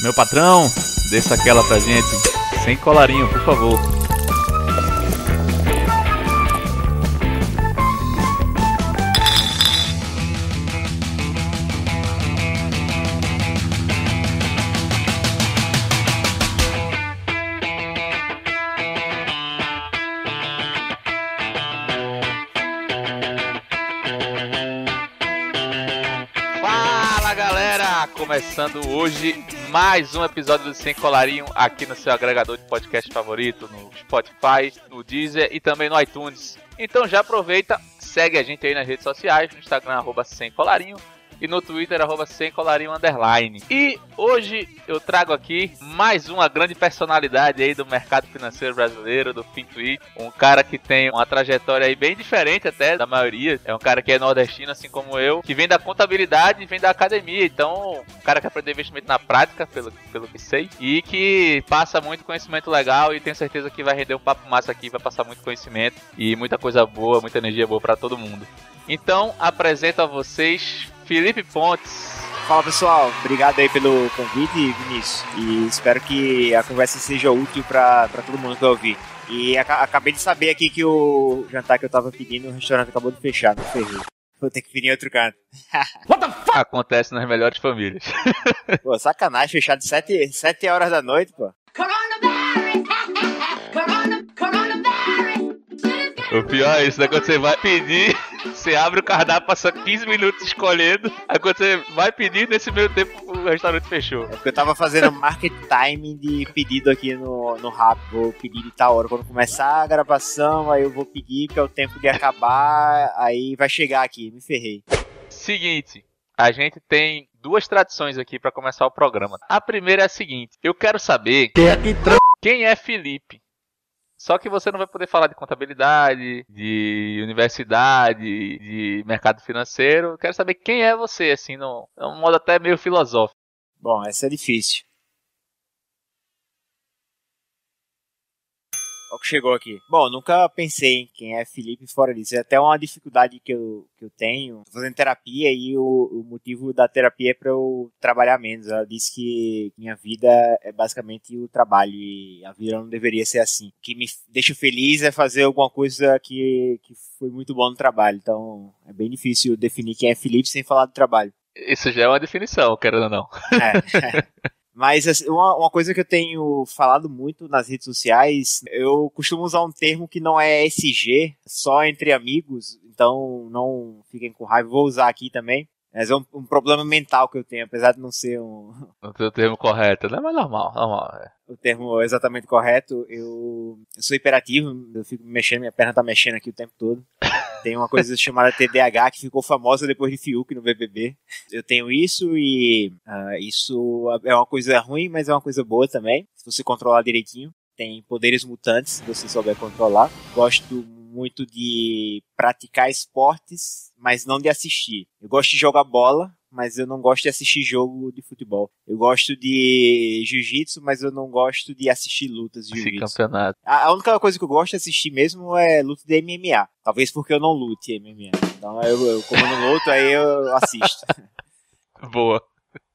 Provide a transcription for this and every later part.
Meu patrão, desça aquela pra gente. Sem colarinho, por favor. Começando hoje mais um episódio do Sem Colarinho aqui no seu agregador de podcast favorito, no Spotify, no Deezer e também no iTunes. Então já aproveita, segue a gente aí nas redes sociais, no Instagram, arroba Sem Colarinho, e no Twitter, arroba sem colarinho underline. E hoje eu trago aqui mais uma grande personalidade aí do mercado financeiro brasileiro, do Fintuit. Um cara que tem uma trajetória aí bem diferente até da maioria. É um cara que é nordestino, assim como eu, que vem da contabilidade e vem da academia. Então, um cara que aprendeu investimento na prática, pelo, pelo que sei, e que passa muito conhecimento legal e tenho certeza que vai render um papo massa aqui, vai passar muito conhecimento e muita coisa boa, muita energia boa para todo mundo. Então, apresento a vocês Felipe Pontes. Fala pessoal, obrigado aí pelo convite, Vinícius. E espero que a conversa seja útil para todo mundo que vai ouvir. E ac acabei de saber aqui que o jantar que eu tava pedindo, o restaurante acabou de fechar, não ferrei. Vou ter que vir em outro canto. What the fuck? Acontece nas melhores famílias. pô, sacanagem, fechado 7, 7 horas da noite, pô. O pior é isso, né? Quando você vai pedir, você abre o cardápio, passa 15 minutos escolhendo, aí quando você vai pedir, nesse meio tempo o restaurante fechou. É porque eu tava fazendo market time de pedido aqui no, no rap, vou pedir de tal hora. Quando começar a gravação, aí eu vou pedir, porque é o tempo de acabar, aí vai chegar aqui, me ferrei. Seguinte, a gente tem duas tradições aqui para começar o programa. A primeira é a seguinte: eu quero saber quem é Felipe. Só que você não vai poder falar de contabilidade, de universidade, de mercado financeiro. Quero saber quem é você, assim, no, é um modo até meio filosófico. Bom, essa é difícil. Olha o que chegou aqui. Bom, nunca pensei em quem é Felipe fora disso. É até uma dificuldade que eu, que eu tenho. Tô fazendo terapia e o, o motivo da terapia é para eu trabalhar menos. Ela disse que minha vida é basicamente o trabalho e a vida não deveria ser assim. O que me deixa feliz é fazer alguma coisa que, que foi muito bom no trabalho. Então é bem difícil definir quem é Felipe sem falar do trabalho. Isso já é uma definição, querendo ou não. É. Mas assim, uma, uma, coisa que eu tenho falado muito nas redes sociais, eu costumo usar um termo que não é SG, só entre amigos, então não fiquem com raiva, vou usar aqui também. Mas é um, um, problema mental que eu tenho, apesar de não ser um. Não ter o termo correto, né? Mas normal, normal. É. O termo exatamente correto. Eu, eu sou hiperativo, eu fico mexendo, minha perna tá mexendo aqui o tempo todo. Tem uma coisa chamada TDAH que ficou famosa depois de Fiuk no BBB. Eu tenho isso e uh, isso é uma coisa ruim, mas é uma coisa boa também, se você controlar direitinho. Tem poderes mutantes, se você souber controlar. Gosto muito de praticar esportes, mas não de assistir. Eu gosto de jogar bola, mas eu não gosto de assistir jogo de futebol. Eu gosto de jiu-jitsu, mas eu não gosto de assistir lutas de jiu-jitsu. campeonato. A, a, única coisa que eu gosto de assistir mesmo é luta de MMA. Talvez porque eu não lute MMA. Então eu, eu como eu não luto, aí eu assisto. Boa.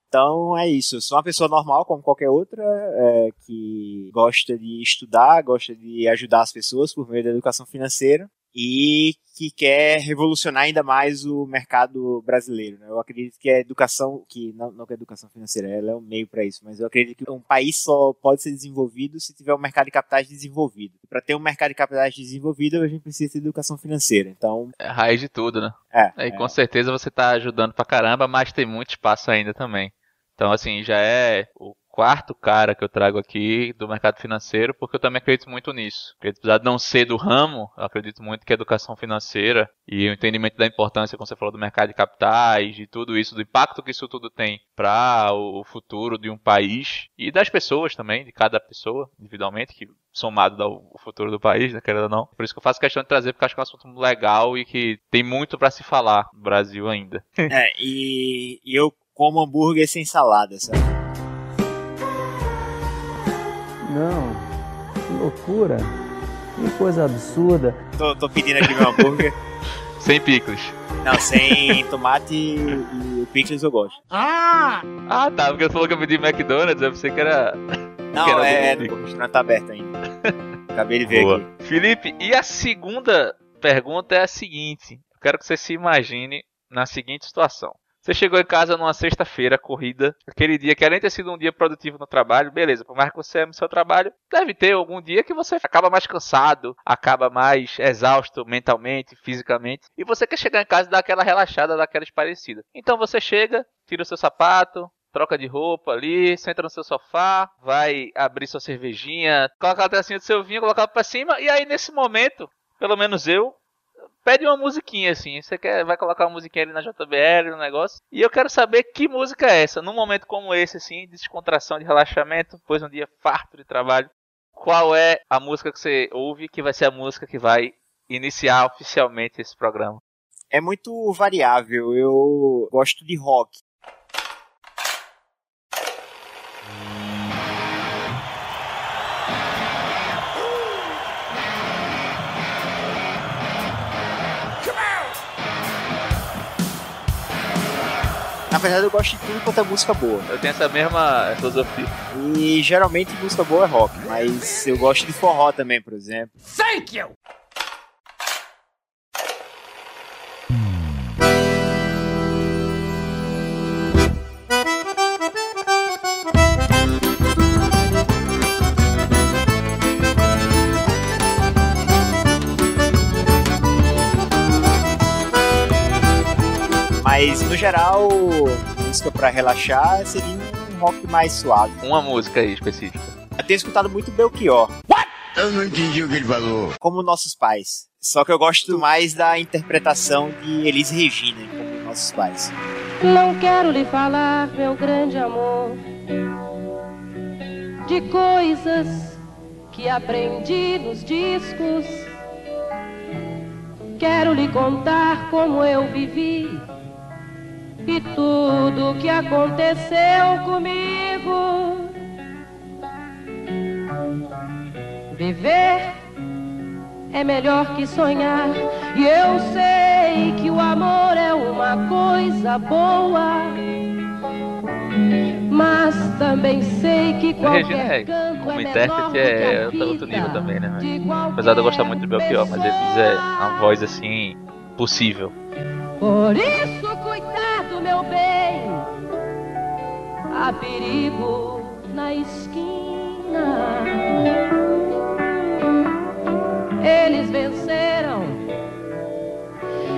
Então é isso. Eu sou uma pessoa normal, como qualquer outra, é, que gosta de estudar, gosta de ajudar as pessoas por meio da educação financeira e que quer revolucionar ainda mais o mercado brasileiro. Né? Eu acredito que a educação, que não, não que a educação financeira, ela é um meio para isso, mas eu acredito que um país só pode ser desenvolvido se tiver um mercado de capitais desenvolvido. Para ter um mercado de capitais desenvolvido, a gente precisa de educação financeira. Então, é a raiz de tudo, né? É. E com certeza você está ajudando pra caramba, mas tem muito espaço ainda também. Então, assim, já é o quarto cara que eu trago aqui do mercado financeiro, porque eu também acredito muito nisso. Porque, apesar de não ser do ramo, eu acredito muito que a educação financeira e o entendimento da importância, como você falou, do mercado de capitais, de tudo isso, do impacto que isso tudo tem para o futuro de um país e das pessoas também, de cada pessoa individualmente, que somado ao futuro do país, né, querendo ou não. Por isso que eu faço questão de trazer, porque acho que é um assunto legal e que tem muito para se falar no Brasil ainda. É, e, e eu como hambúrguer sem salada, sabe? Não, que loucura, que coisa absurda. Tô, tô pedindo aqui meu hambúrguer. sem picles. Não, sem tomate e o picles eu gosto. Ah! Ah, tá, porque você falou que eu pedi McDonald's, eu pensei que era... Não, que era é, do- o restaurante tá aberto ainda. Acabei de ver Boa. aqui. Felipe, e a segunda pergunta é a seguinte. Eu quero que você se imagine na seguinte situação. Você chegou em casa numa sexta-feira, corrida, aquele dia que além de ter sido um dia produtivo no trabalho, beleza, por mais que você ame seu trabalho, deve ter algum dia que você acaba mais cansado, acaba mais exausto mentalmente, fisicamente, e você quer chegar em casa e dar aquela relaxada, dar aquela esparecida. Então você chega, tira o seu sapato, troca de roupa ali, senta no seu sofá, vai abrir sua cervejinha, coloca a tacinha do seu vinho, colocar pra cima, e aí nesse momento, pelo menos eu, pede uma musiquinha assim. Você quer, vai colocar uma musiquinha ali na JBL, no negócio. E eu quero saber que música é essa. Num momento como esse, assim, de descontração, de relaxamento, depois de um dia farto de trabalho. Qual é a música que você ouve que vai ser a música que vai iniciar oficialmente esse programa? É muito variável. Eu gosto de rock. Verdade, eu gosto de tudo quanto é música boa. Eu tenho essa mesma filosofia. E geralmente música boa é rock, mas eu gosto de forró também, por exemplo. Thank you! Geral, música pra relaxar seria um rock mais suave. Uma música aí específica. Eu tenho escutado muito Belchior, Eu não entendi o que ele falou. como nossos pais. Só que eu gosto mais da interpretação de Elise Regina, em como nossos pais. Não quero lhe falar, meu grande amor, de coisas que aprendi nos discos. Quero lhe contar como eu vivi e tudo que aconteceu comigo. Viver é melhor que sonhar. E eu sei que o amor é uma coisa boa. Mas também sei que A Regina qualquer é, canto como é intérprete, é a outro, nível também, né? Apesar de eu gostar qualquer muito do Belchior, mas Elise é uma pessoa. voz assim, possível. Por isso, Há perigo na esquina. Eles venceram.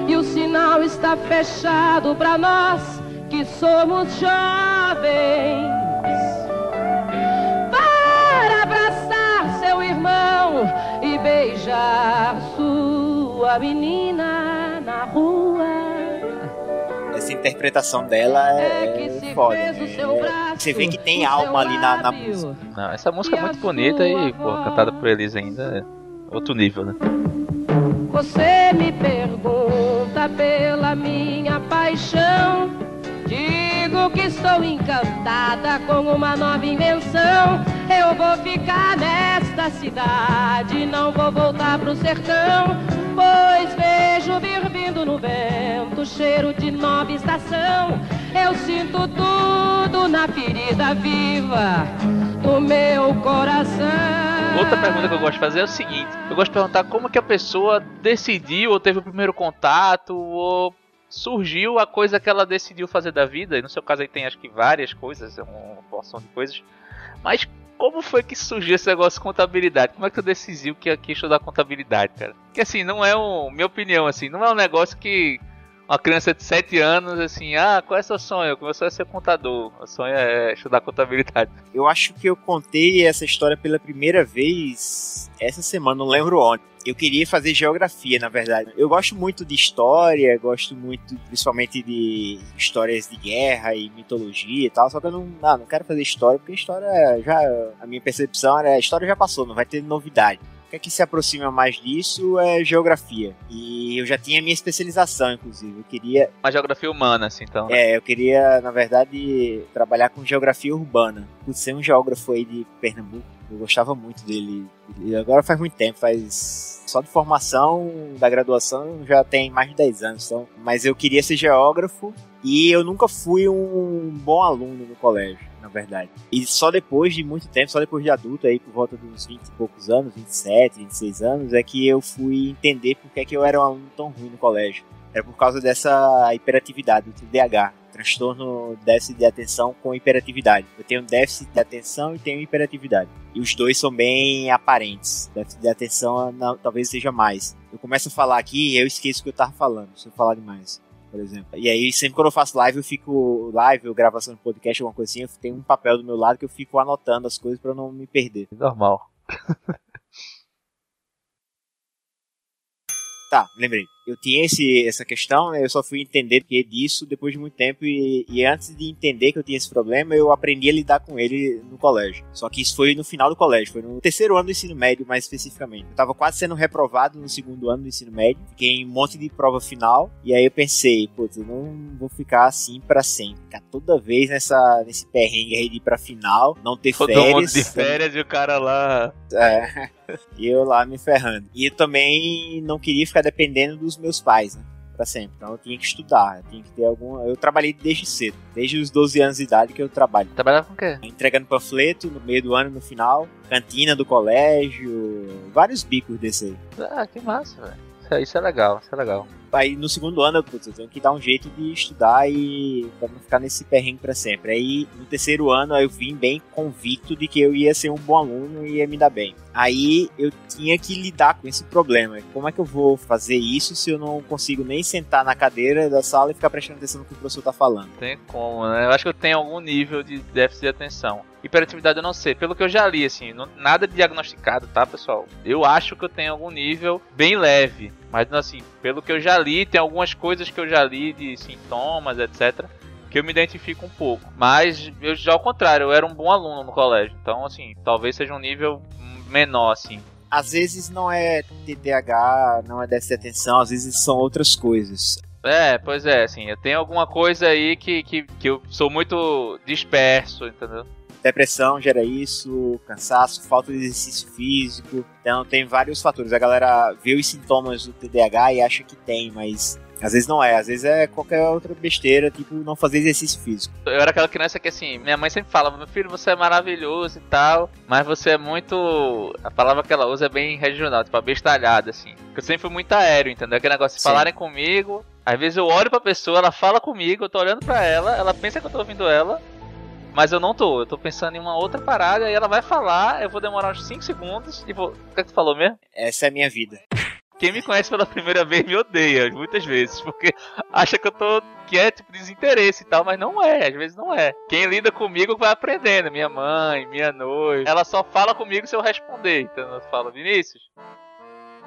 E o sinal está fechado para nós que somos jovens. Para abraçar seu irmão e beijar sua menina na rua. Essa interpretação dela É que é, foda. né? Você vê que tem alma ali na, na música. Não, essa música é muito bonita e, pô, cantada por Elise ainda é outro nível, né? Você me pergunta pela minha paixão. Digo que estou encantada com uma nova invenção. Eu vou ficar nesta cidade, não vou voltar pro sertão. Pois vejo vir vindo no vento cheiro de nova estação. Eu sinto tudo na ferida viva do meu coração. Outra pergunta que eu gosto de fazer é o seguinte: eu gosto de perguntar como que a pessoa decidiu ou teve o primeiro contato ou surgiu a coisa que ela decidiu fazer da vida. E no seu caso aí tem acho que várias coisas, é uma porção de coisas. Mas como foi que surgiu esse negócio de contabilidade? Como é que tu decidiu que ia que ia estudar contabilidade, cara? Porque assim, não é um. Minha opinião, assim, não é um negócio que. Uma criança de 7 anos, assim, ah, qual é seu sonho? Meu sonho é ser contador. O sonho é estudar contabilidade. Eu acho que eu contei essa história pela primeira vez essa semana, não lembro onde. Eu queria fazer geografia, na verdade. Eu gosto muito de história, gosto muito, principalmente de histórias de guerra e mitologia e tal. Só que eu não, não, não quero fazer história, porque história já. A minha percepção era: a história já passou, não vai ter novidade. É que se aproxima mais disso é geografia. E eu já tinha minha especialização, inclusive. Eu queria, Uma geografia humana, assim, então. né? é, eu queria, na verdade, trabalhar com geografia urbana. Por ser um geógrafo aí de Pernambuco, Eu gostava muito dele. E agora faz muito tempo, faz só de formação da graduação já tem mais de 10 anos. Então, mas eu queria ser geógrafo e eu nunca fui um bom aluno no colégio, na verdade. E só depois de muito tempo, só depois de adulto, aí por volta dos 20 e poucos anos, 27, 26 anos, é que eu fui entender por que, é que eu era um aluno tão ruim no colégio. Era por causa dessa hiperatividade, do TDAH transtorno déficit de atenção com hiperatividade. Eu tenho déficit de atenção e tenho hiperatividade. E os dois são bem aparentes. Déficit de atenção não, talvez seja mais. Eu começo a falar aqui e eu esqueço o que eu tava falando, se eu falar demais. Por exemplo. E aí, sempre quando eu faço live, eu fico live, ou gravação de podcast, alguma coisa assim, eu tenho um papel do meu lado que eu fico anotando as coisas para não me perder. Normal. tá, lembrei eu tinha esse, essa questão, né, eu só fui entender que disso depois de muito tempo e, e, antes de entender que eu tinha esse problema, eu aprendi a lidar com ele no colégio. Só que isso foi no final do colégio, foi no terceiro ano do ensino médio, mais especificamente. Eu tava quase sendo reprovado no segundo ano do ensino médio, fiquei em um monte de prova final, e aí eu pensei, putz, eu não vou ficar assim para sempre, ficar toda vez nessa, nesse perrengue aí de ir pra final, não ter Todo férias. mundo de férias e o cara lá... É, e eu lá me ferrando. E eu também não queria ficar dependendo dos meus pais, né? Pra sempre. Então eu tinha que estudar, eu tinha que ter algum. Eu trabalhei desde cedo, desde os 12 anos de idade que eu trabalho. Trabalhava com o quê? Entregando panfleto no meio do ano no final, cantina do colégio, vários bicos desse aí. Ah, que massa, velho. Isso é legal, isso é legal. Aí no segundo ano, putz, eu tenho que dar um jeito de estudar e pra não ficar nesse perrengue pra sempre. Aí no terceiro ano eu vim bem convicto de que eu ia ser um bom aluno e ia me dar bem. Aí eu tinha que lidar com esse problema. Como é que eu vou fazer isso se eu não consigo nem sentar na cadeira da sala e ficar prestando atenção no que o professor tá falando? Tem como, né? Eu acho que eu tenho algum nível de déficit de atenção. Hiperatividade eu não sei. Pelo que eu já li, assim, não, nada diagnosticado, tá, pessoal? Eu acho que eu tenho algum nível bem leve. Mas, assim, pelo que eu já li, tem algumas coisas que eu já li de sintomas, etc que eu me identifico um pouco. Mas eu já ao contrário, eu era um bom aluno no colégio. Então, assim, talvez seja um nível menor, assim. Às vezes não é TDAH, não é déficit de atenção, às vezes são outras coisas. É, pois é, assim, eu tenho alguma coisa aí que, que, que eu sou muito disperso, entendeu? Depressão gera isso, cansaço, falta de exercício físico. Então tem vários fatores. A galera vê os sintomas do TDAH e acha que tem, mas às vezes não é, às vezes é qualquer outra besteira, tipo não fazer exercício físico. Eu era aquela criança que assim, minha mãe sempre fala, meu filho, você é maravilhoso e tal, mas você é muito. A palavra que ela usa é bem regional, tipo, abestalhada, assim. Porque eu sempre fui muito aéreo, entendeu? Aquele negócio de Sim. falarem comigo, às vezes eu olho pra pessoa, ela fala comigo, eu tô olhando pra ela, ela pensa que eu tô ouvindo ela, mas eu não tô, eu tô pensando em uma outra parada, e ela vai falar, eu vou demorar uns 5 segundos e vou. O que, é que tu falou mesmo? Essa é a minha vida. Quem me conhece pela primeira vez me odeia, muitas vezes, porque acha que eu tô. que é tipo desinteresse e tal, mas não é, às vezes não é. Quem lida comigo vai aprendendo, minha mãe, minha noiva. Ela só fala comigo se eu responder. Então eu falo, Vinícius.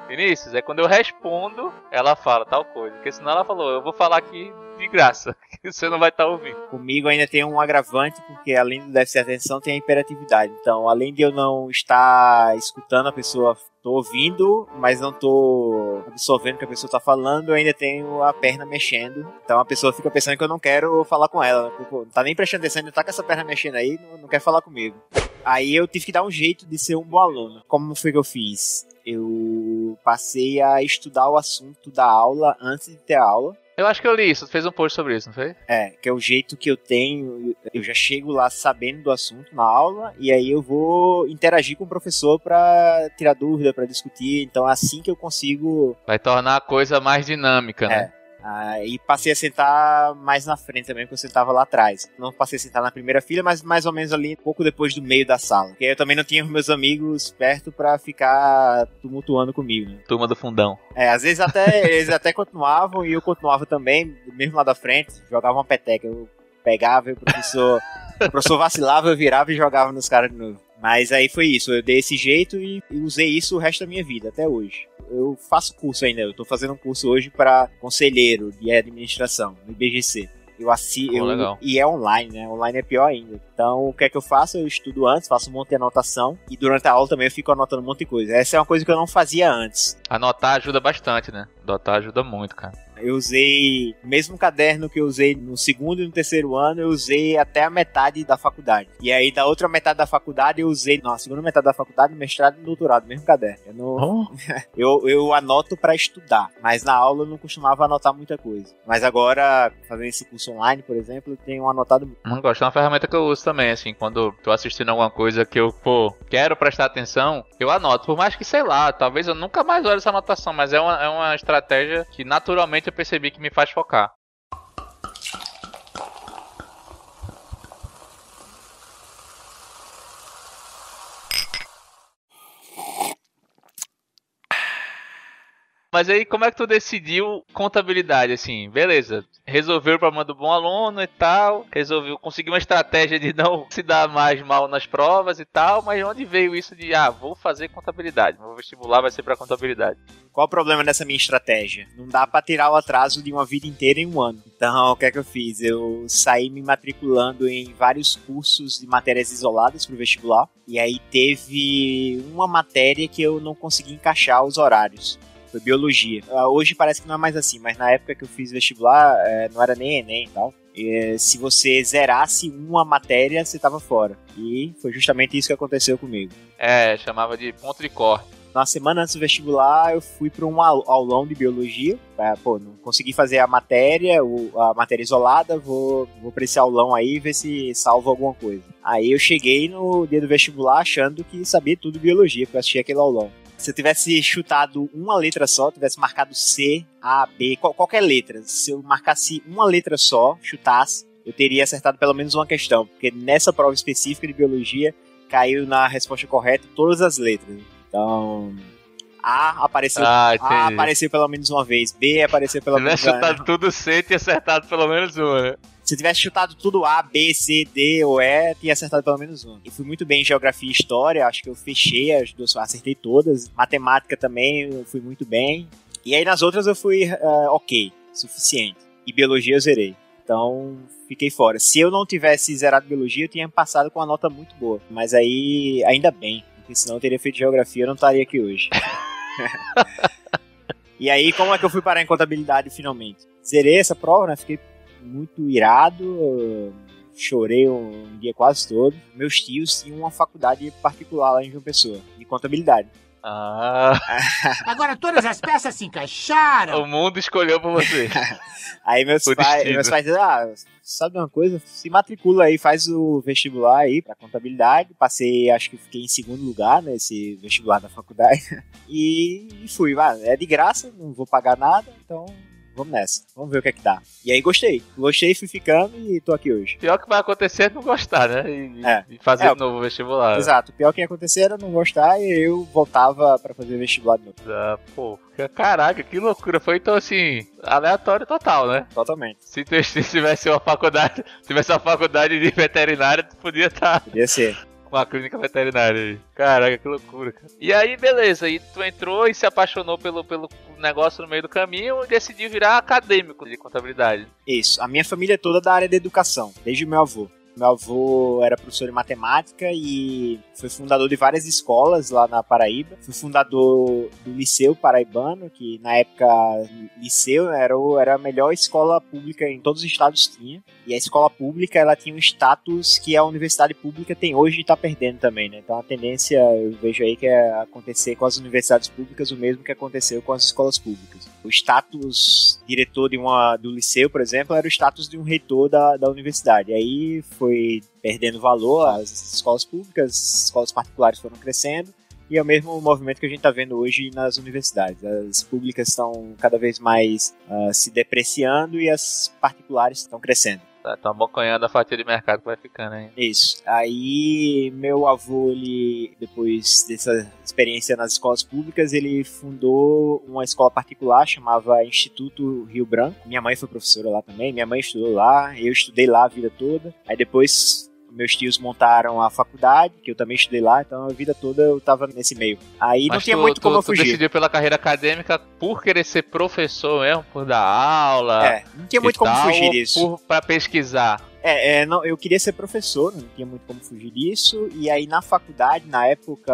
Vinícius, é quando eu respondo, ela fala tal coisa. Porque senão ela falou, eu vou falar aqui de graça, que você não vai estar ouvindo. Comigo ainda tem um agravante, porque além do déficit de atenção, tem a hiperatividade. Então, além de eu não estar escutando a pessoa, tô ouvindo, mas não tô absorvendo o que a pessoa tá falando, eu ainda tenho a perna mexendo. Então a pessoa fica pensando que eu não quero falar com ela. Tipo, não tá nem prestando atenção, ainda tá com essa perna mexendo aí, não, não quer falar comigo. Aí eu tive que dar um jeito de ser um bom aluno. Como foi que eu fiz? Eu passei a estudar o assunto da aula antes de ter a aula. Eu acho que eu li isso, tu fez um post sobre isso, não foi? É, que é o jeito que eu tenho. Eu já chego lá sabendo do assunto na aula e aí eu vou interagir com o professor pra tirar dúvida, pra discutir. Então é assim que eu consigo. Vai tornar a coisa mais dinâmica, né? Aí passei a sentar mais na frente também, porque eu sentava lá atrás. Não passei a sentar na primeira fila, mas mais ou menos ali, um pouco depois do meio da sala. Porque eu também não tinha os meus amigos perto pra ficar tumultuando comigo, né? Turma do fundão. É, às vezes até eles até continuavam e eu continuava também, mesmo lá da frente, jogava uma peteca. Eu pegava e o professor, o professor vacilava, eu virava e jogava nos caras de novo. Mas aí foi isso, eu dei esse jeito e, usei isso o resto da minha vida, até hoje. Eu faço curso ainda, eu tô fazendo um curso hoje para conselheiro de administração, no IBGC. Eu. Pô, legal. E é online, né? Online é pior ainda. Então, o que é que eu faço? Eu estudo antes, faço um monte de anotação. E durante a aula também eu fico anotando um monte de coisa. Essa é uma coisa que eu não fazia antes. Anotar ajuda bastante, né? Anotar ajuda muito, cara. Eu usei o mesmo caderno que eu usei no segundo e no terceiro ano, eu usei até a metade da faculdade. E aí, da outra metade da faculdade, eu usei, não, a segunda metade da faculdade, mestrado e doutorado, mesmo caderno. Eu, não, Oh, eu, eu anoto pra estudar, mas na aula eu não costumava anotar muita coisa. Mas agora, fazendo esse curso online, por exemplo, eu tenho anotado muito. não gosto. É uma ferramenta que eu uso também, assim, quando tô assistindo alguma coisa que eu, pô, quero prestar atenção, eu anoto. Por mais que, sei lá, talvez eu nunca mais olhe essa anotação, mas é uma, é uma estratégia que naturalmente eu percebi que me faz focar. Mas aí, como é que tu decidiu contabilidade, assim? Beleza, resolveu o problema do bom aluno e tal, resolveu, conseguiu uma estratégia de não se dar mais mal nas provas e tal, mas onde veio isso de, ah, vou fazer contabilidade, meu vestibular vai ser pra contabilidade? Qual o problema dessa minha estratégia? Não dá pra tirar o atraso de uma vida inteira em um ano. Então, o que é que eu fiz? Eu saí me matriculando em vários cursos de matérias isoladas pro vestibular. E aí teve uma matéria que eu não consegui encaixar os horários. Foi biologia. Ah, Hoje parece que não é mais assim, mas na época que eu fiz vestibular, eh, não era nem Enem e tal. Eh, Se você zerasse uma matéria, você tava fora. E foi justamente isso que aconteceu comigo. É, chamava de ponto de corte. Na semana antes do vestibular, eu fui para um au- aulão de biologia. É, pô, não consegui fazer a matéria, a matéria isolada, vou, vou para esse aulão aí ver se salvo alguma coisa. Aí eu cheguei no dia do vestibular achando que sabia tudo de biologia, porque eu assisti aquele aulão. Se eu tivesse chutado uma letra só, tivesse marcado C, A, B, qual- qualquer letra, se eu marcasse uma letra só, chutasse, eu teria acertado pelo menos uma questão, porque nessa prova específica de biologia caiu na resposta correta todas as letras. Então, A apareceu, Ah, A apareceu pelo menos uma vez, B apareceu pelo Se tivesse menos uma. chutado tudo C, tinha acertado pelo menos uma, né? Se tivesse chutado tudo A, B, C, D ou E, tinha acertado pelo menos uma. E fui muito bem em geografia e história, acho que eu fechei as duas, acertei todas. Matemática também, eu fui muito bem. E aí nas outras eu fui ah, ok, suficiente. E biologia eu zerei. Então fiquei fora. Se eu não tivesse zerado biologia, eu tinha passado com uma nota muito boa. Mas aí, ainda bem, porque senão eu teria feito geografia, eu não estaria aqui hoje. e aí, como é que eu fui parar em contabilidade finalmente? Zerei essa prova, né? Fiquei muito irado. Chorei um dia quase todo. Meus tios tinham uma faculdade particular lá em João Pessoa, de contabilidade. Ah, Agora todas as peças se encaixaram. o mundo escolheu por você. Aí meus, destino. meus pais disseram, ah, sabe uma coisa? Se matricula aí, faz o vestibular aí pra contabilidade. Passei, acho que fiquei em segundo lugar nesse vestibular da faculdade. E, e fui, ah, é de graça, não vou pagar nada, então vamos nessa. Vamos ver o que é que dá. E aí gostei. Gostei, fui ficando e tô aqui hoje. Pior que vai acontecer é não gostar, né? E, É. e fazer É, de novo vestibular. Exato. Pior que ia acontecer era não gostar e eu voltava pra fazer vestibular de novo. Ah, pô, caraca, que loucura. Foi então assim, aleatório total, né? Totalmente. Se tu se tivesse uma faculdade, tivesse uma faculdade de veterinária, tu podia estar Podia ser. Com uma clínica veterinária aí. Caraca, que loucura, cara. E aí, beleza, aí tu entrou e se apaixonou pelo, pelo negócio no meio do caminho e decidiu virar acadêmico de contabilidade. Isso. A minha família é toda da área da educação, desde o meu avô. Meu avô era professor de matemática e foi fundador de várias escolas lá na Paraíba. Foi fundador do Liceu Paraibano, que na época Liceu era, o- era a melhor escola pública em todos os estados tinha. E a escola pública ela tinha um status que a universidade pública tem hoje e está perdendo também, né? Então a tendência eu vejo aí que é acontecer com as universidades públicas o mesmo que aconteceu com as escolas públicas. O status diretor de uma do liceu, por exemplo, era o status de um reitor da, da universidade. E aí foi perdendo valor as escolas públicas, as escolas particulares foram crescendo. E é o mesmo movimento que a gente está vendo hoje nas universidades. As públicas estão cada vez mais ah, se depreciando e as particulares estão crescendo. Tá, tá abocanhando a fatia de mercado que vai ficando aí. Isso. Aí meu avô, ele depois dessa experiência nas escolas públicas, ele fundou uma escola particular chamava Instituto Rio Branco. Minha mãe foi professora lá também, minha mãe estudou lá, eu estudei lá a vida toda. Aí depois meus tios montaram a faculdade, que eu também estudei lá, então a vida toda eu tava nesse meio. Aí não Mas tinha tu, muito tu, como eu tu fugir. decidiu pela carreira acadêmica por querer ser professor mesmo, por dar aula. É, não tinha muito como tal, fugir disso. Por, pra pesquisar. É, é, não, eu queria ser professor, não tinha muito como fugir disso. E aí na faculdade, na época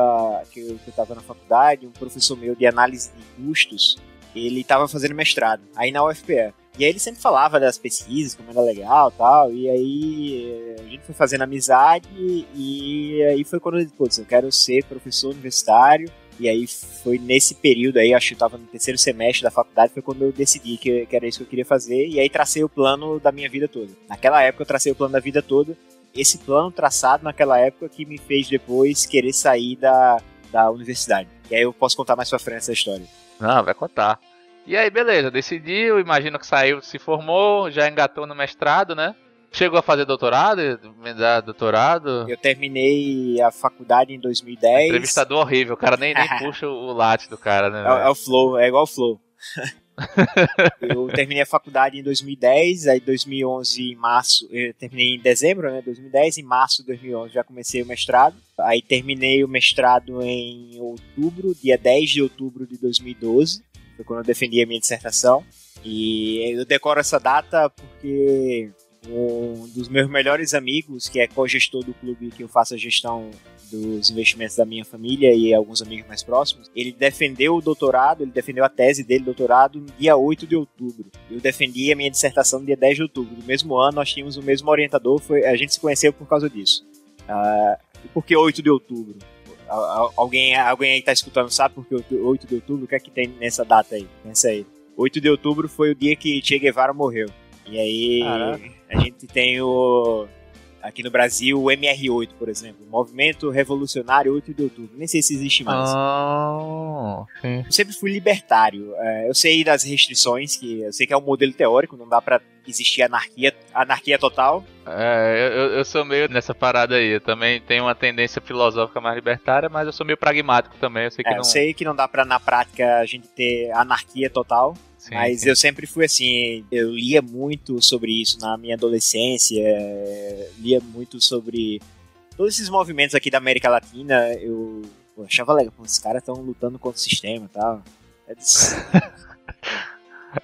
que eu, que eu tava na faculdade, um professor meu de análise de custos, ele estava fazendo mestrado, aí na UFPE. E aí ele sempre falava das pesquisas, como era legal tal, e aí eh, a gente foi fazendo amizade, e aí foi quando ele disse, eu quero ser professor universitário, e aí foi nesse período aí, acho que eu tava no terceiro semestre da faculdade, foi quando eu decidi que, que era isso que eu queria fazer, e aí tracei o plano da minha vida toda. Naquela época eu tracei o plano da vida toda, esse plano traçado naquela época que me fez depois querer sair da, da universidade. E aí eu posso contar mais pra frente essa história. Não, vai contar. E aí, beleza, decidiu, imagino que saiu, se formou, já engatou no mestrado, né? Chegou a fazer doutorado, emendar doutorado. Eu terminei a faculdade em 2010. Entrevistador horrível, o cara nem, nem puxa o latte do cara, né? É, é o Flow, é igual o Flow. eu terminei a faculdade em 2010, aí 2011 em março, eu terminei em dezembro, né, 2010, em março de 2011 já comecei o mestrado. Aí terminei o mestrado em outubro, dia 10 de outubro de 2012, foi quando eu defendi a minha dissertação. E eu decoro essa data porque um dos meus melhores amigos, que é co-gestor do clube que eu faço a gestão dos investimentos da minha família e alguns amigos mais próximos, ele defendeu o doutorado, ele defendeu a tese dele, doutorado, no dia 8 de outubro. Eu defendi a minha dissertação no dia 10 de outubro. No mesmo ano, nós tínhamos o mesmo orientador, foi, a gente se conheceu por causa disso. Uh, e por que 8 de outubro? Alguém, alguém aí tá escutando sabe por que 8 de outubro? O que é que tem nessa data aí? Pensa aí. 8 de outubro foi o dia que Che Guevara morreu. E aí Caraca. A gente tem o aqui no Brasil o MR8, por exemplo, Movimento Revolucionário 8 de Outubro. Nem sei se existe mais. Oh, eu sempre fui libertário. É, eu sei das restrições, que eu sei que é um modelo teórico, não dá para existir anarquia, anarquia total. É, eu, eu sou meio nessa parada aí. Eu também tenho uma tendência filosófica mais libertária, mas eu sou meio pragmático também. Eu sei que, é, não... eu sei que não dá para na prática a gente ter anarquia total. Sim, Mas sim. eu sempre fui assim, eu lia muito sobre isso na minha adolescência, lia muito sobre todos esses movimentos aqui da América Latina, eu, achava legal, os caras estão lutando contra o sistema e tal.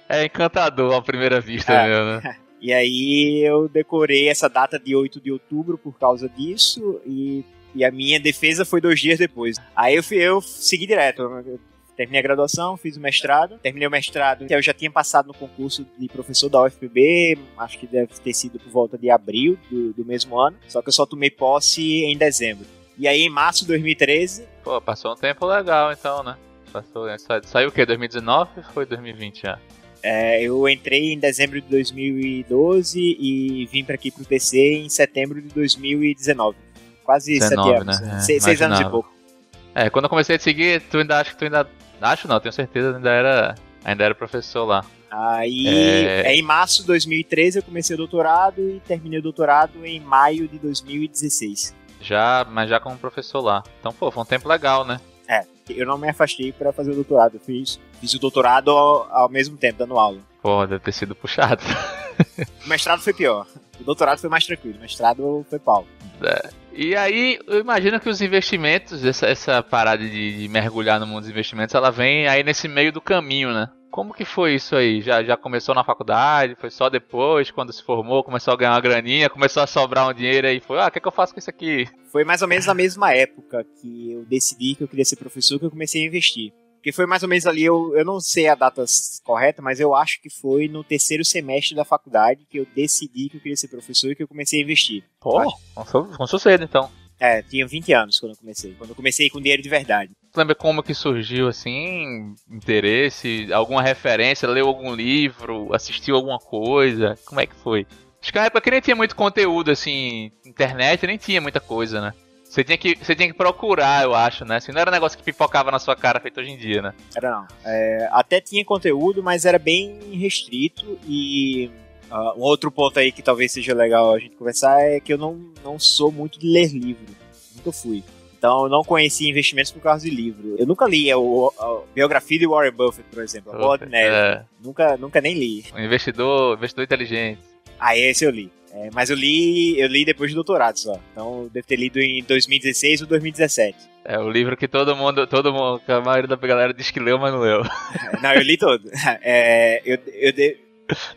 É, é encantador à primeira vista é. mesmo, né? E aí eu decorei essa data de 8 de outubro por causa disso e, e a minha defesa foi dois dias depois. Aí eu, eu segui direto. Eu terminei a graduação, fiz o mestrado. Terminei o mestrado, eu já tinha passado no concurso de professor da UFPB, acho que deve ter sido por volta de abril do, do mesmo ano, só que eu só tomei posse em dezembro. E aí, em março de 2013. Pô, passou um tempo legal então, né? Passou, né? saiu o quê? 2019 ou foi 2020 já? É, eu entrei em dezembro de 2012 e vim para aqui pro TC em setembro de 2019. Quase 19, sete anos. Né? É, seis, seis anos e pouco. É, quando eu comecei a te seguir, tu ainda acho que tu ainda Acho não, tenho certeza, ainda era, ainda era professor lá. Aí, é... em março de 2013 eu comecei o doutorado e terminei o doutorado em maio de 2016. Já, mas já como professor lá. Então, pô, foi um tempo legal, né? É, eu não me afastei para fazer o doutorado, eu fiz, fiz o doutorado ao, ao mesmo tempo, dando aula. Pô, deve ter sido puxado. o mestrado foi pior. O doutorado foi mais tranquilo, o mestrado foi pau. É. E aí, eu imagino que os investimentos, essa, essa parada de, de, mergulhar no mundo dos investimentos, ela vem aí nesse meio do caminho, né? Como que foi isso aí? Já, já começou na faculdade? Foi só depois, quando se formou, começou a ganhar uma graninha, começou a sobrar um dinheiro aí? Foi, ah, o que, é que eu faço com isso aqui? Foi mais ou menos na mesma época que eu decidi que eu queria ser professor que eu comecei a investir. Que foi mais ou menos ali, eu, eu não sei a data correta, mas eu acho que foi no terceiro semestre da faculdade que eu decidi que eu queria ser professor e que eu comecei a investir. Pô, começou cedo então. É, tinha 20 anos quando eu comecei. Quando eu comecei com dinheiro de verdade. Você lembra como que surgiu, assim, interesse? Alguma referência? Leu algum livro? Assistiu alguma coisa? Como é que foi? Acho que na época que nem tinha muito conteúdo, assim, internet nem tinha muita coisa, né? Você tinha, que, você tinha que procurar, eu acho, né? Assim, não era um negócio que pipocava na sua cara feito hoje em dia, né? Era não. É, até tinha conteúdo, mas era bem restrito e uh, um outro ponto aí que talvez seja legal a gente conversar é que eu não, não sou muito de ler livro. Nunca fui. Então eu não conheci investimentos por causa de livro. Eu nunca li a, a, a biografia de Warren Buffett, por exemplo, a Boa de Neve. É. Nunca, nunca nem li. Um investidor, investidor inteligente. Ah, esse eu li. É, mas eu li, eu li depois do doutorado só. Então eu devo ter lido em 2016 ou 2017. É o livro que todo mundo, todo mundo, a maioria da galera diz que leu, mas não leu. não, eu li todo. É, eu, eu,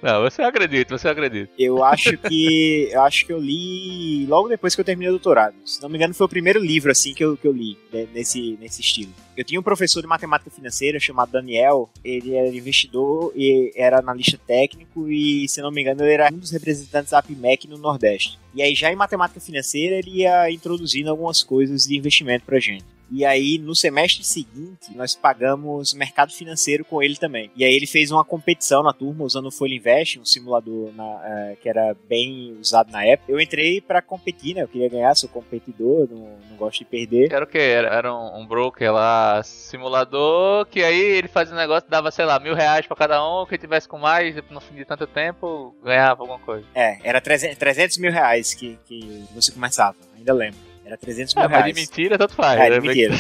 Não, você acredita, você acredita. Eu acho que. Eu acho que eu li logo depois que eu terminei o doutorado. Se não me engano, foi o primeiro livro assim que eu, que eu li né, nesse, nesse estilo. Eu tinha um professor de matemática financeira chamado Daniel. Ele era investidor e era analista técnico e, se não me engano, ele era um dos representantes da APMEC no Nordeste. E aí, já em matemática financeira, ele ia introduzindo algumas coisas de investimento pra gente. E aí, no semestre seguinte, nós pagamos mercado financeiro com ele também. E aí, ele fez uma competição na turma usando o Folha Invest, um simulador na, uh, que era bem usado na época. Eu entrei para competir, né? Eu queria ganhar, sou competidor, não, não gosto de perder. Era o que? Era, era um, um, broker lá, simulador, que aí ele fazia um negócio, dava, sei lá, mil reais pra cada um, quem tivesse com mais, no fim de tanto tempo, ganhava alguma coisa. É, era 300, 300 mil reais que, que você começava, ainda lembro. Era 300 mil é, reais. Mas de mentira, tanto faz. É, né? de mentira.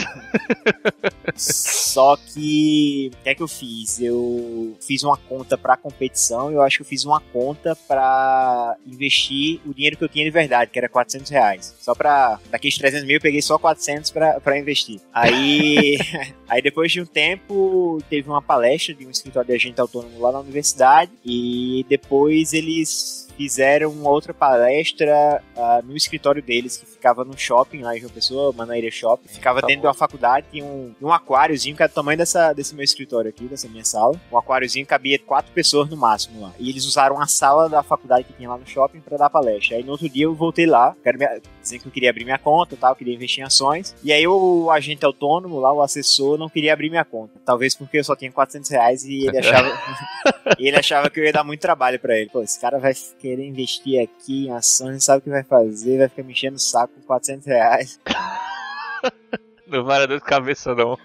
Só que o que é que eu fiz? Eu fiz uma conta para competição e eu acho que eu fiz uma conta para investir o dinheiro que eu tinha de verdade, que era 400 reais. Só para daqueles 300 mil eu peguei só 400 para investir. Aí, aí depois de um tempo teve uma palestra de um escritório de agente autônomo lá na universidade e depois eles fizeram uma outra palestra uh, no escritório deles, que ficava no shopping lá em João Pessoa, Manaíra Shopping. Ficava tá dentro bom. de uma faculdade, tinha um, um aquáriozinho que era do tamanho dessa, desse meu escritório aqui, dessa minha sala. Um aquáriozinho cabia quatro pessoas no máximo lá. E eles usaram a sala da faculdade que tinha lá no shopping para dar palestra. Aí no outro dia eu voltei lá, quero me, dizer que eu queria abrir minha conta e tal, queria investir em ações. E aí o agente autônomo lá, o assessor, não queria abrir minha conta. Talvez porque eu só tinha 400 reais e ele achava, ele achava que eu ia dar muito trabalho para ele. Pô, esse cara vai querer investir aqui em ações, sabe o que vai fazer, vai ficar me enchendo o saco com 400 reais. Não dor de cabeça, não.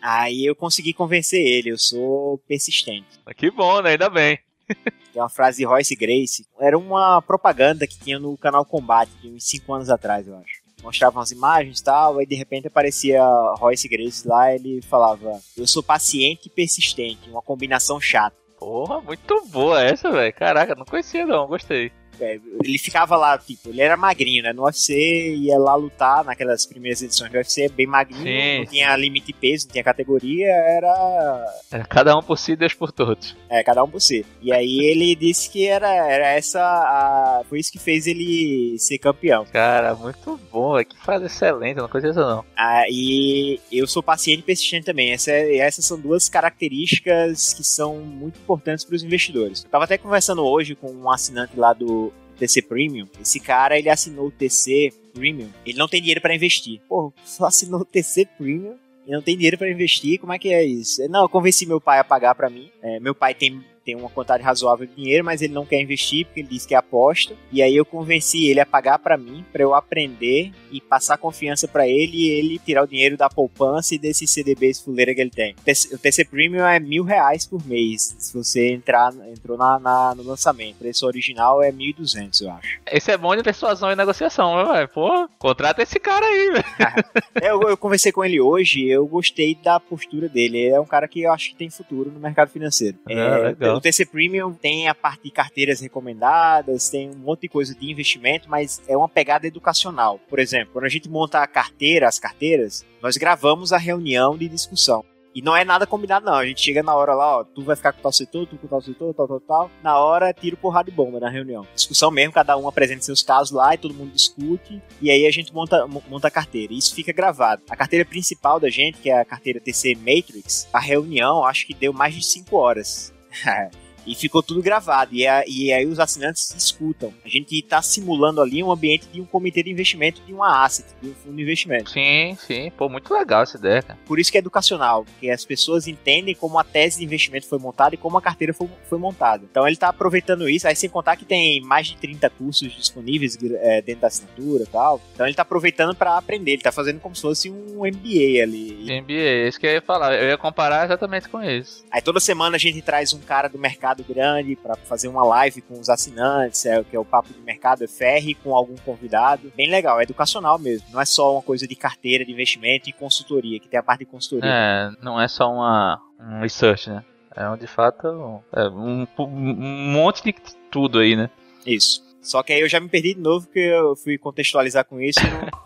Aí eu consegui convencer ele, eu sou persistente. Que bom, né? Ainda bem. Tem uma frase de Royce Grace. Era uma propaganda que tinha no canal Combate, de uns 5 anos atrás, eu acho. Mostravam as imagens e tal, aí de repente aparecia Royce Grace lá ele falava: Eu sou paciente e persistente, uma combinação chata. Porra, muito boa essa, velho. Caraca, não conhecia não, gostei. É, ele ficava lá, tipo, ele era magrinho, né? No UFC, ia lá lutar naquelas primeiras edições do UFC, bem magrinho, sim, não tinha limite de peso, não tinha categoria, era. Era cada um por si, Deus por todos. É, cada um por si. E aí ele disse que era, era essa. A... Foi isso que fez ele ser campeão. Cara, muito bom, que frase excelente, não conheço não. Ah, e eu sou paciente e persistente também. Essa, essas são duas características que são muito importantes para os investidores. Eu tava até conversando hoje com um assinante lá do TC Premium. Esse cara, ele assinou o TC Premium. Ele não tem dinheiro para investir. Pô, só assinou o TC Premium e não tem dinheiro para investir. Como é que é isso? Não, eu convenci meu pai a pagar para mim. É, meu pai tem tem uma quantidade razoável de dinheiro, mas ele não quer investir porque ele diz que é aposta. E aí eu convenci ele a pagar para mim, para eu aprender e passar confiança para ele e ele tirar o dinheiro da poupança e desses CDBs fuleira que ele tem. O TC Premium é mil reais por mês, se você entrar entrou na, na no lançamento. O preço original é 1.200, eu acho. Esse é bom de persuasão e negociação, velho? Pô, contrata esse cara aí, velho. É, eu, eu conversei com ele hoje, eu gostei da postura dele. Ele é um cara que eu acho que tem futuro no mercado financeiro. É, é legal o TC Premium tem a parte de carteiras recomendadas, tem um monte de coisa de investimento, mas é uma pegada educacional. Por exemplo, quando a gente monta a carteira, as carteiras, nós gravamos a reunião de discussão. E não é nada combinado, não. A gente chega na hora lá, ó, tu vai ficar com tal setor, tu com tal setor, tal, tal, tal. Na hora, tiro porrada de bomba na reunião. Discussão mesmo, cada um apresenta seus casos lá e todo mundo discute. E aí a gente monta, monta a carteira. E isso fica gravado. A carteira principal da gente, que é a carteira TC Matrix, a reunião acho que deu mais de 5 horas. 嗨 e ficou tudo gravado. E, a, e aí os assinantes escutam. A gente está simulando ali um ambiente de um comitê de investimento de uma asset, de um fundo de investimento. Sim, sim. Pô, muito legal essa ideia, cara. Por isso que é educacional, porque as pessoas entendem como a tese de investimento foi montada e como a carteira foi, foi montada. Então ele está aproveitando isso, aí sem contar que tem mais de 30 cursos disponíveis é, dentro da assinatura e tal. Então ele está aproveitando para aprender, ele está fazendo como se fosse um MBA ali. MBA, é isso que eu ia falar. Eu ia comparar exatamente com isso. Aí toda semana a gente traz um cara do mercado grande para fazer uma live com os assinantes, é, que é o Papo de Mercado é FR, com algum convidado. Bem legal, é educacional mesmo. Não é só uma coisa de carteira de investimento e consultoria, que tem a parte de consultoria. É, não é só uma, um research, né? É um, de fato é um, um monte de tudo aí, né? Isso. Só que aí eu já me perdi de novo, porque eu fui contextualizar com isso e não...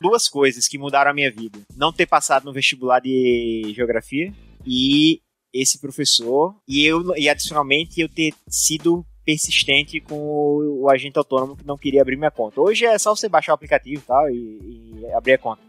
duas coisas que mudaram a minha vida. Não ter passado no vestibular de geografia e esse professor e eu e adicionalmente eu ter sido persistente com o, o agente autônomo que não queria abrir minha conta. Hoje é só você baixar o aplicativo tal e, e abrir a conta.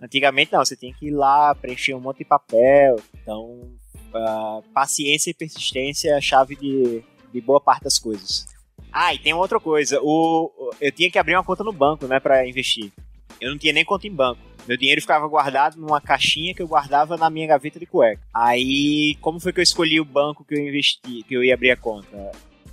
Antigamente não, você tinha que ir lá preencher um monte de papel. Então, uh, paciência e persistência é a chave de, de boa parte das coisas. Ah, e tem outra coisa. O, eu tinha que abrir uma conta no banco, né, para investir. Eu não tinha nem conta em banco. Meu dinheiro ficava guardado numa caixinha que eu guardava na minha gaveta de cueca. Aí, como foi que eu escolhi o banco que eu investi, que eu ia abrir a conta?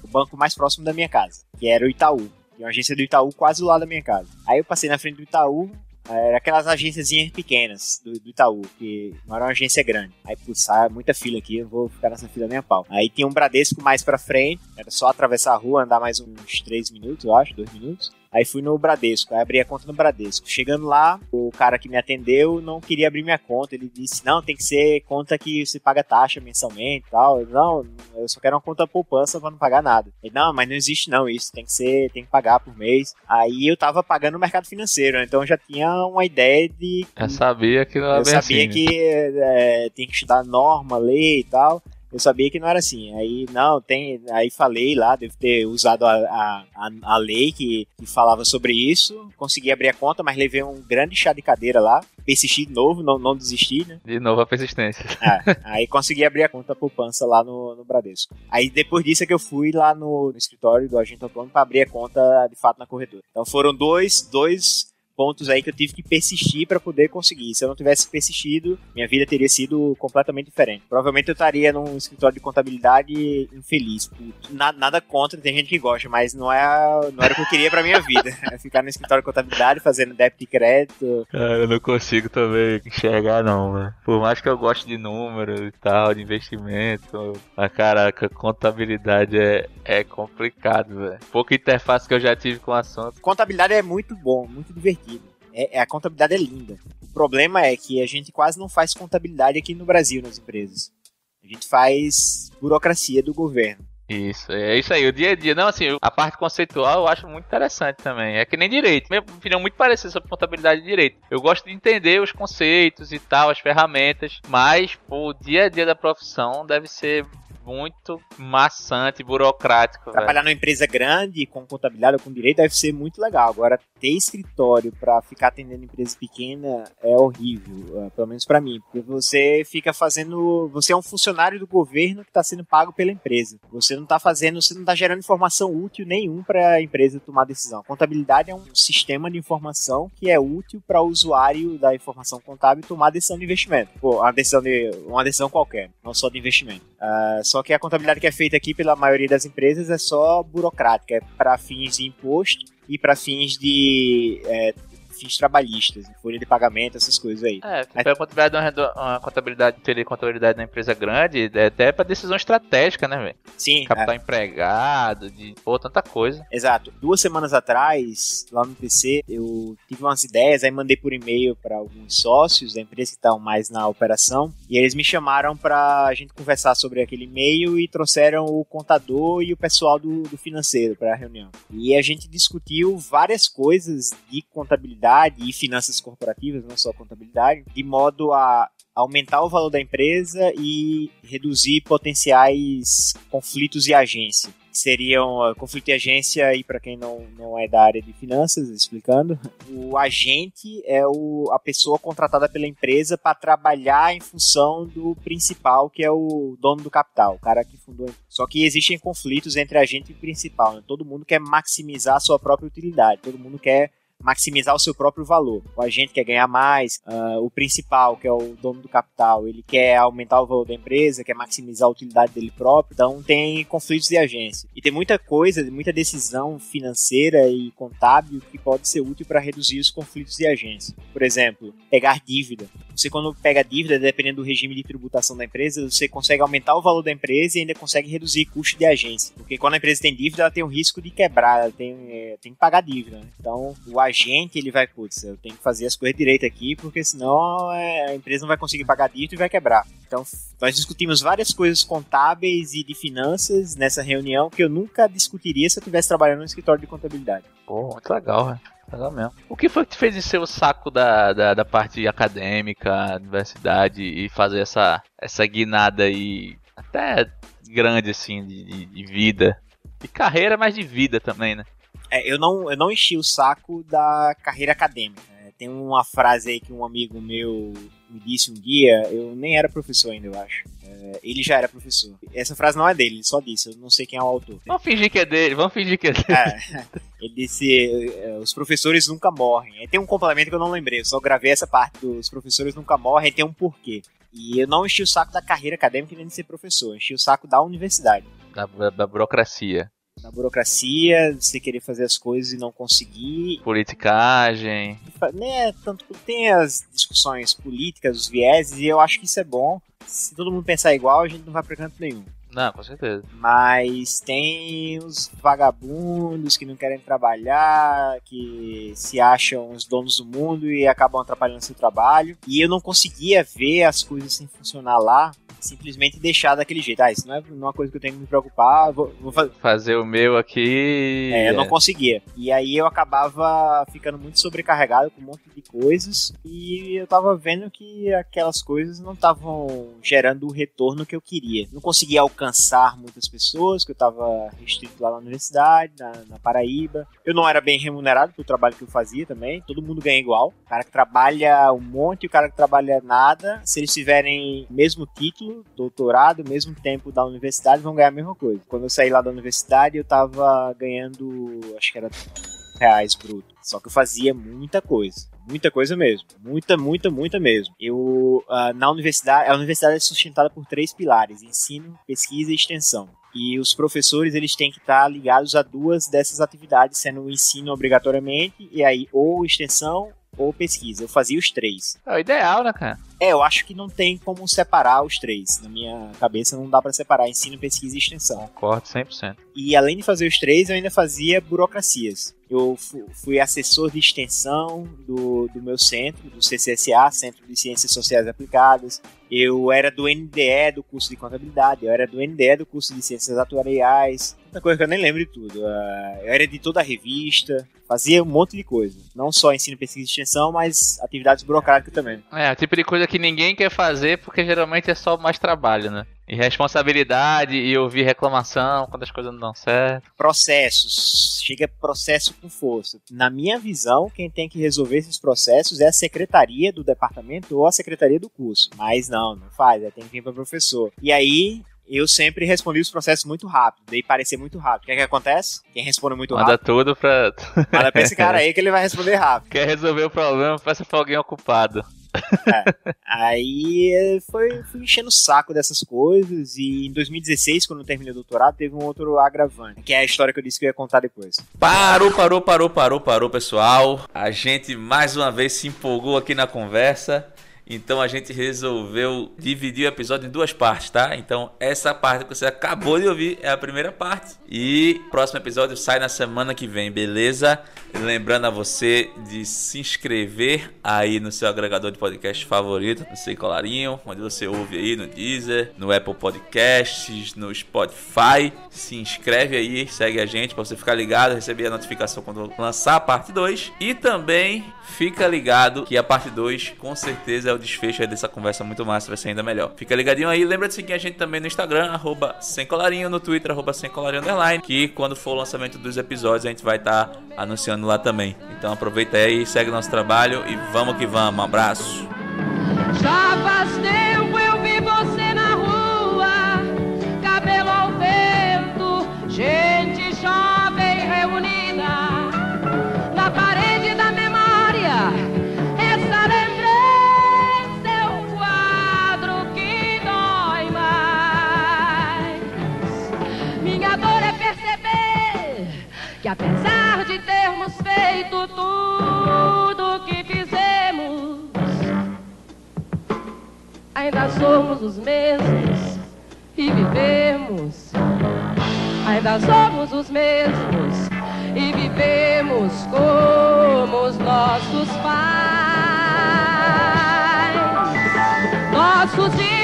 O banco mais próximo da minha casa, que era o Itaú. Tinha uma agência do Itaú quase lado da minha casa. Aí eu passei na frente do Itaú, era aquelas agências pequenas do, do, Itaú, que não era uma agência grande. Aí, putz, ah, muita fila aqui, eu vou ficar nessa fila nem a pau. Aí tinha um Bradesco mais pra frente, era só atravessar a rua, andar mais uns 3 minutos, eu acho, 2 minutos. Aí fui no Bradesco, aí abri a conta no Bradesco. Chegando lá, o cara que me atendeu não queria abrir minha conta. Ele disse: Não, tem que ser conta que você paga taxa mensalmente e tal. Eu, não, eu só quero uma conta poupança pra não pagar nada. Ele: Não, mas não existe não isso. Tem que ser, tem que pagar por mês. Aí eu tava pagando no mercado financeiro, né? então eu já tinha uma ideia de. Eu sabia que não era Eu sabia assim, que é, tem que estudar norma, lei e tal eu sabia que não era assim. Aí, não, tem. Aí falei lá, devo ter usado a, a, a, lei que, que falava sobre isso. Consegui abrir a conta, mas levei um grande chá de cadeira lá. Persisti de novo, não, não desisti, né? De novo a persistência. É, aí consegui abrir a conta poupança lá no, no Bradesco. Aí depois disso é que eu fui lá no, no escritório do agente autônomo para abrir a conta de fato na corretora. Então foram dois, dois pontos aí que eu tive que persistir para poder conseguir. Se eu não tivesse persistido, minha vida teria sido completamente diferente. Provavelmente eu estaria num escritório de contabilidade infeliz. Nada, nada contra, tem gente que gosta, mas não, é, não era o que eu queria para minha vida. É ficar no escritório de contabilidade fazendo débito e crédito. Cara, eu não consigo também enxergar não, velho. Por mais que eu goste de números e tal, de investimento, mas caraca, contabilidade é, é complicado, velho. Pouca interface que eu já tive com o assunto. Contabilidade é muito bom, muito divertido é, é, a contabilidade é linda. O problema é que a gente quase não faz contabilidade aqui no Brasil nas empresas. A gente faz burocracia do governo. Isso, é isso aí, o dia a dia. Não, assim, a parte conceitual eu acho muito interessante também. É que nem direito. Minha opinião muito parecida sobre contabilidade e direito. Eu gosto de entender os conceitos e tal, as ferramentas, mas pô, o dia a dia da profissão deve ser muito maçante, burocrático. Trabalhar numa empresa grande, com contabilidade ou com direito, deve ser muito legal. Agora, ter escritório para ficar atendendo empresa pequena é horrível, é, pelo menos para mim, porque você fica fazendo. Você é um funcionário do governo que está sendo pago pela empresa. Você não está fazendo, você não está gerando informação útil nenhum para a empresa tomar decisão. Contabilidade é um sistema de informação que é útil para o usuário da informação contábil tomar decisão de investimento. Pô, uma decisão de uma decisão qualquer, não só de investimento. Uh, só que a contabilidade que é feita aqui pela maioria das empresas é só burocrática, é para fins de imposto e para fins de é, fins trabalhistas, folha de pagamento, essas coisas aí. É, Mas... a contabilidade, uma contabilidade, ter contabilidade na empresa grande, é até para decisão estratégica, né, velho? Sim. Capital é. empregado, de pô, tanta coisa. Exato. Duas semanas atrás, lá no PC, eu tive umas ideias, aí mandei por e-mail para alguns sócios da empresa que estão mais na operação, e eles me chamaram para a gente conversar sobre aquele e-mail e trouxeram o contador e o pessoal do, do financeiro para a reunião. E a gente discutiu várias coisas de contabilidade contabilidade e finanças corporativas, não só contabilidade, de modo a aumentar o valor da empresa e reduzir potenciais conflitos de agência. Seriam uh, conflito de agência, e para quem não, não é da área de finanças, explicando, o agente é o, a pessoa contratada pela empresa para trabalhar em função do principal, que é o dono do capital, o cara que fundou. Só que existem conflitos entre agente e principal. Né? Todo mundo quer maximizar a sua própria utilidade, todo mundo quer maximizar o seu próprio valor. O agente quer ganhar mais, uh, o principal, que é o dono do capital, ele quer aumentar o valor da empresa, quer maximizar a utilidade dele próprio, então tem conflitos de agência. E tem muita coisa, muita decisão financeira e contábil que pode ser útil para reduzir os conflitos de agência. Por exemplo, pegar dívida. Você quando pega dívida, dependendo do regime de tributação da empresa, você consegue aumentar o valor da empresa e ainda consegue reduzir custo de agência. Porque quando a empresa tem dívida, ela tem o risco de quebrar, ela tem, é, tem que pagar dívida. Né? Então, o agente, ele vai, putz, eu tenho que fazer as coisas direito aqui, porque senão é, a empresa não vai conseguir pagar dívida e vai quebrar. Então, nós discutimos várias coisas contábeis e de finanças nessa reunião que eu nunca discutiria se eu estivesse trabalhando no escritório de contabilidade. Pô, muito legal, né? Legal mesmo. O que foi que te fez encher o saco da, da, da parte acadêmica, universidade e fazer essa, essa guinada aí até grande assim de, de, de vida? De carreira, mas de vida também, né? É, eu não, eu não enchi o saco da carreira acadêmica. né? Tem uma frase aí que um amigo meu me disse um dia, eu nem era professor ainda, eu acho. É, ele já era professor. Essa frase não é dele, ele só disse, eu não sei quem é o autor. Vamos fingir que é dele, vamos fingir que é dele. É, ele disse: é, os professores nunca morrem. Aí tem um complemento que eu não lembrei, eu só gravei essa parte dos professores nunca morrem, tem um porquê. E eu não enchi o saco da carreira acadêmica nem de ser professor, eu enchi o saco da universidade. Da, da- da burocracia. Da burocracia, você querer fazer as coisas e não conseguir. Politicagem. Né, tanto tem as discussões políticas, os vieses, e eu acho que isso é bom. Se todo mundo pensar igual, a gente não vai pra canto nenhum. Não, com certeza. Mas tem os vagabundos que não querem trabalhar, que se acham os donos do mundo e acabam atrapalhando seu trabalho. E eu não conseguia ver as coisas sem funcionar lá, simplesmente deixar daquele jeito. Ah, isso não é uma coisa que eu tenho que me preocupar, vou, vou fazer. Fazer o meu aqui. É, eu não conseguia. E aí eu acabava ficando muito sobrecarregado com um monte de coisas. E eu tava vendo que aquelas coisas não estavam gerando o retorno que eu queria. Não conseguia alcançar muitas pessoas, que eu tava restrito lá na universidade, na, na Paraíba. Eu não era bem remunerado pelo trabalho que eu fazia também. Todo mundo ganha igual. O cara que trabalha um monte e o cara que trabalha nada, se eles tiverem o mesmo título, doutorado, mesmo tempo da universidade, vão ganhar a mesma coisa. Quando eu saí lá da universidade, eu tava ganhando, acho que era reais bruto. Só que eu fazia muita coisa. Muita coisa mesmo. Muita, muita, muita mesmo. Eu, ah, na universidade, a universidade é sustentada por três pilares: ensino, pesquisa e extensão. E os professores, eles têm que estar ligados a duas dessas atividades, sendo o ensino obrigatoriamente, e aí ou extensão ou pesquisa. Eu fazia os três. É o ideal, né, cara? É, eu acho que não tem como separar os três. Na minha cabeça não dá pra separar ensino, pesquisa e extensão. Concordo 100%. E além de fazer os três, eu ainda fazia burocracias. Eu fu- fui assessor de extensão do, do meu centro, do CCSA, Centro de Ciências Sociais Aplicadas. Eu era do NDE do curso de contabilidade, eu era do NDE do curso de ciências atuariais. Muita coisa que eu nem lembro de tudo. Ah, Eu era editor da revista, fazia um monte de coisa. Não só ensino, pesquisa e extensão, mas atividades burocráticas também. É, o tipo de coisa que ninguém quer fazer porque geralmente é só mais trabalho, né? E responsabilidade e ouvir reclamação quando as coisas não dão certo. processos. Chega processo com força. Na minha visão, quem tem que resolver esses processos é a secretaria do departamento ou a secretaria do curso. Mas não, não faz, é, tem que vir para professor. E aí, eu sempre respondi os processos muito rápido, dei parecer muito rápido. O que é que acontece? Quem responde muito Manda rápido, tudo pra. manda pra esse cara aí que ele vai responder rápido. Quer resolver o problema, peça pra alguém ocupado. Aí eh, foi, fui enchendo o saco dessas coisas e em 2016, quando eu terminei o doutorado, teve um outro agravante, que é a história que eu disse que eu ia contar depois. Parou, parou, parou, parou, parou, pessoal. A gente mais uma vez se empolgou aqui na conversa. Então a gente resolveu dividir o episódio em duas partes, tá? Então essa parte que você acabou de ouvir é a primeira parte. E o próximo episódio sai na semana que vem, beleza? Lembrando a você de se inscrever aí no seu agregador de podcast favorito, no Sei Colarinho, onde você ouve aí no Deezer, no Apple Podcasts, no Spotify. Se inscreve aí, segue a gente para você ficar ligado, receber a notificação quando lançar a parte 2. E também fica ligado que a parte 2 com certeza o desfecho dessa conversa muito massa, vai ser ainda melhor. Fica ligadinho aí, lembra de seguir a gente também no Instagram, arroba sem colarinho, no Twitter, arroba sem colarinho underline, que quando for o lançamento dos episódios a gente vai estar anunciando lá também. Então aproveita aí, segue nosso trabalho e vamos que vamos. Um abraço. Faz tempo eu vi você na rua, cabelo ao vento, gente jovem reunida apesar de termos feito tudo o que fizemos ainda somos os mesmos e vivemos. Ainda somos os mesmos e vivemos como os nossos pais. Nossos ídolos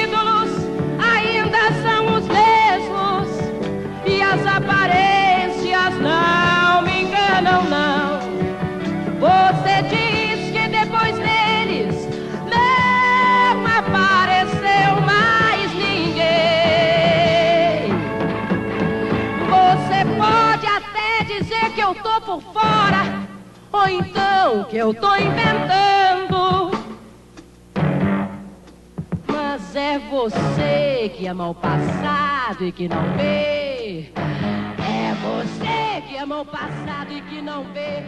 então que eu tô inventando. Mas é você que ama o passado e que não vê. É você que ama o passado e que não vê